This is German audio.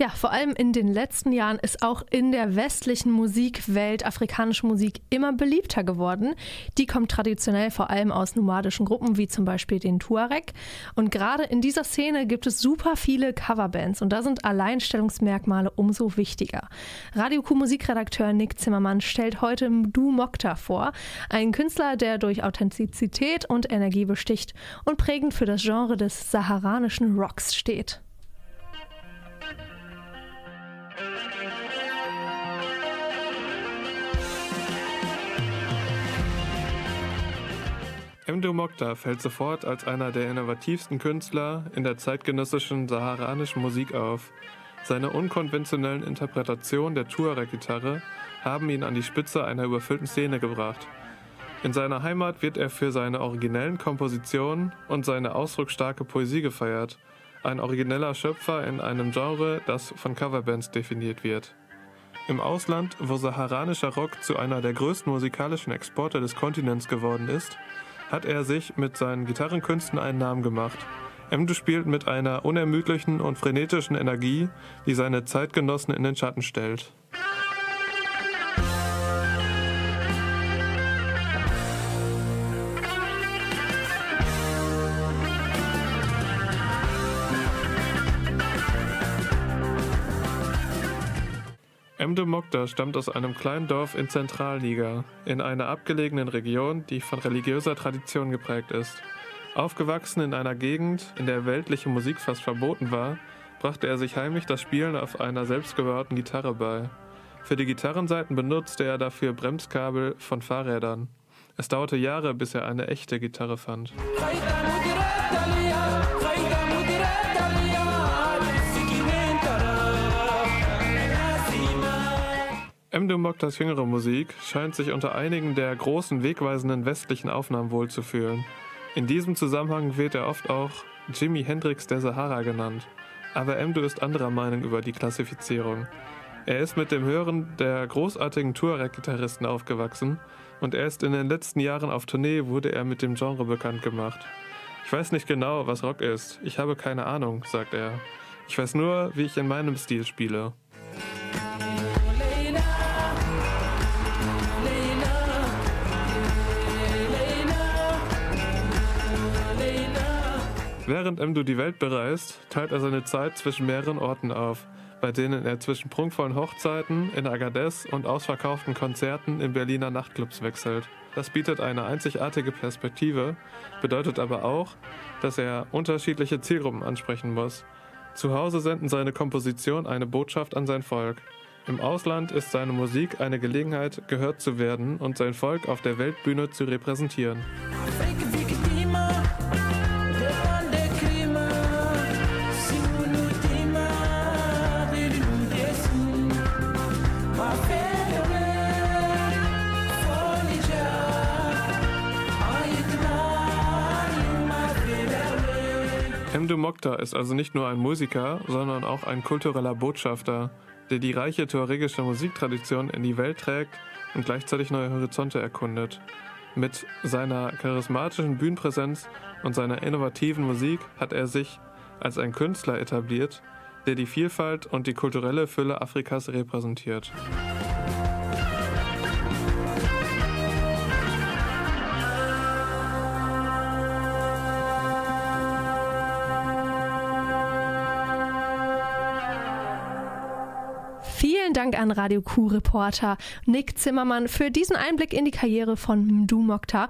Ja, vor allem in den letzten Jahren ist auch in der westlichen Musikwelt afrikanische Musik immer beliebter geworden. Die kommt traditionell vor allem aus nomadischen Gruppen wie zum Beispiel den Tuareg. Und gerade in dieser Szene gibt es super viele Coverbands und da sind Alleinstellungsmerkmale umso wichtiger. Radio Q Musikredakteur Nick Zimmermann stellt heute Du Mokta vor, einen Künstler, der durch Authentizität und Energie besticht und prägend für das Genre des saharanischen Rocks steht. Mdo Mokta fällt sofort als einer der innovativsten Künstler in der zeitgenössischen saharanischen Musik auf. Seine unkonventionellen Interpretationen der Tuareg-Gitarre haben ihn an die Spitze einer überfüllten Szene gebracht. In seiner Heimat wird er für seine originellen Kompositionen und seine ausdrucksstarke Poesie gefeiert. Ein origineller Schöpfer in einem Genre, das von Coverbands definiert wird. Im Ausland, wo saharanischer Rock zu einer der größten musikalischen Exporte des Kontinents geworden ist, hat er sich mit seinen Gitarrenkünsten einen Namen gemacht. Emdu spielt mit einer unermüdlichen und frenetischen Energie, die seine Zeitgenossen in den Schatten stellt. Emde Mokta stammt aus einem kleinen Dorf in Zentralniger, in einer abgelegenen Region, die von religiöser Tradition geprägt ist. Aufgewachsen in einer Gegend, in der weltliche Musik fast verboten war, brachte er sich heimlich das Spielen auf einer selbstgebauten Gitarre bei. Für die Gitarrenseiten benutzte er dafür Bremskabel von Fahrrädern. Es dauerte Jahre, bis er eine echte Gitarre fand. Mdo Moktas jüngere Musik scheint sich unter einigen der großen wegweisenden westlichen Aufnahmen wohlzufühlen. In diesem Zusammenhang wird er oft auch Jimi Hendrix der Sahara genannt. Aber Mdo ist anderer Meinung über die Klassifizierung. Er ist mit dem Hören der großartigen Tuareg-Gitarristen aufgewachsen und erst in den letzten Jahren auf Tournee wurde er mit dem Genre bekannt gemacht. Ich weiß nicht genau, was Rock ist. Ich habe keine Ahnung, sagt er. Ich weiß nur, wie ich in meinem Stil spiele. Während Mdu die Welt bereist, teilt er seine Zeit zwischen mehreren Orten auf, bei denen er zwischen prunkvollen Hochzeiten in Agadez und ausverkauften Konzerten in Berliner Nachtclubs wechselt. Das bietet eine einzigartige Perspektive, bedeutet aber auch, dass er unterschiedliche Zielgruppen ansprechen muss. Zu Hause senden seine Kompositionen eine Botschaft an sein Volk. Im Ausland ist seine Musik eine Gelegenheit, gehört zu werden und sein Volk auf der Weltbühne zu repräsentieren. Mdu Mokta ist also nicht nur ein Musiker, sondern auch ein kultureller Botschafter, der die reiche tuaregische Musiktradition in die Welt trägt und gleichzeitig neue Horizonte erkundet. Mit seiner charismatischen Bühnenpräsenz und seiner innovativen Musik hat er sich als ein Künstler etabliert, der die Vielfalt und die kulturelle Fülle Afrikas repräsentiert. Vielen Dank an Radio Q-Reporter Nick Zimmermann für diesen Einblick in die Karriere von Mdu Mokta.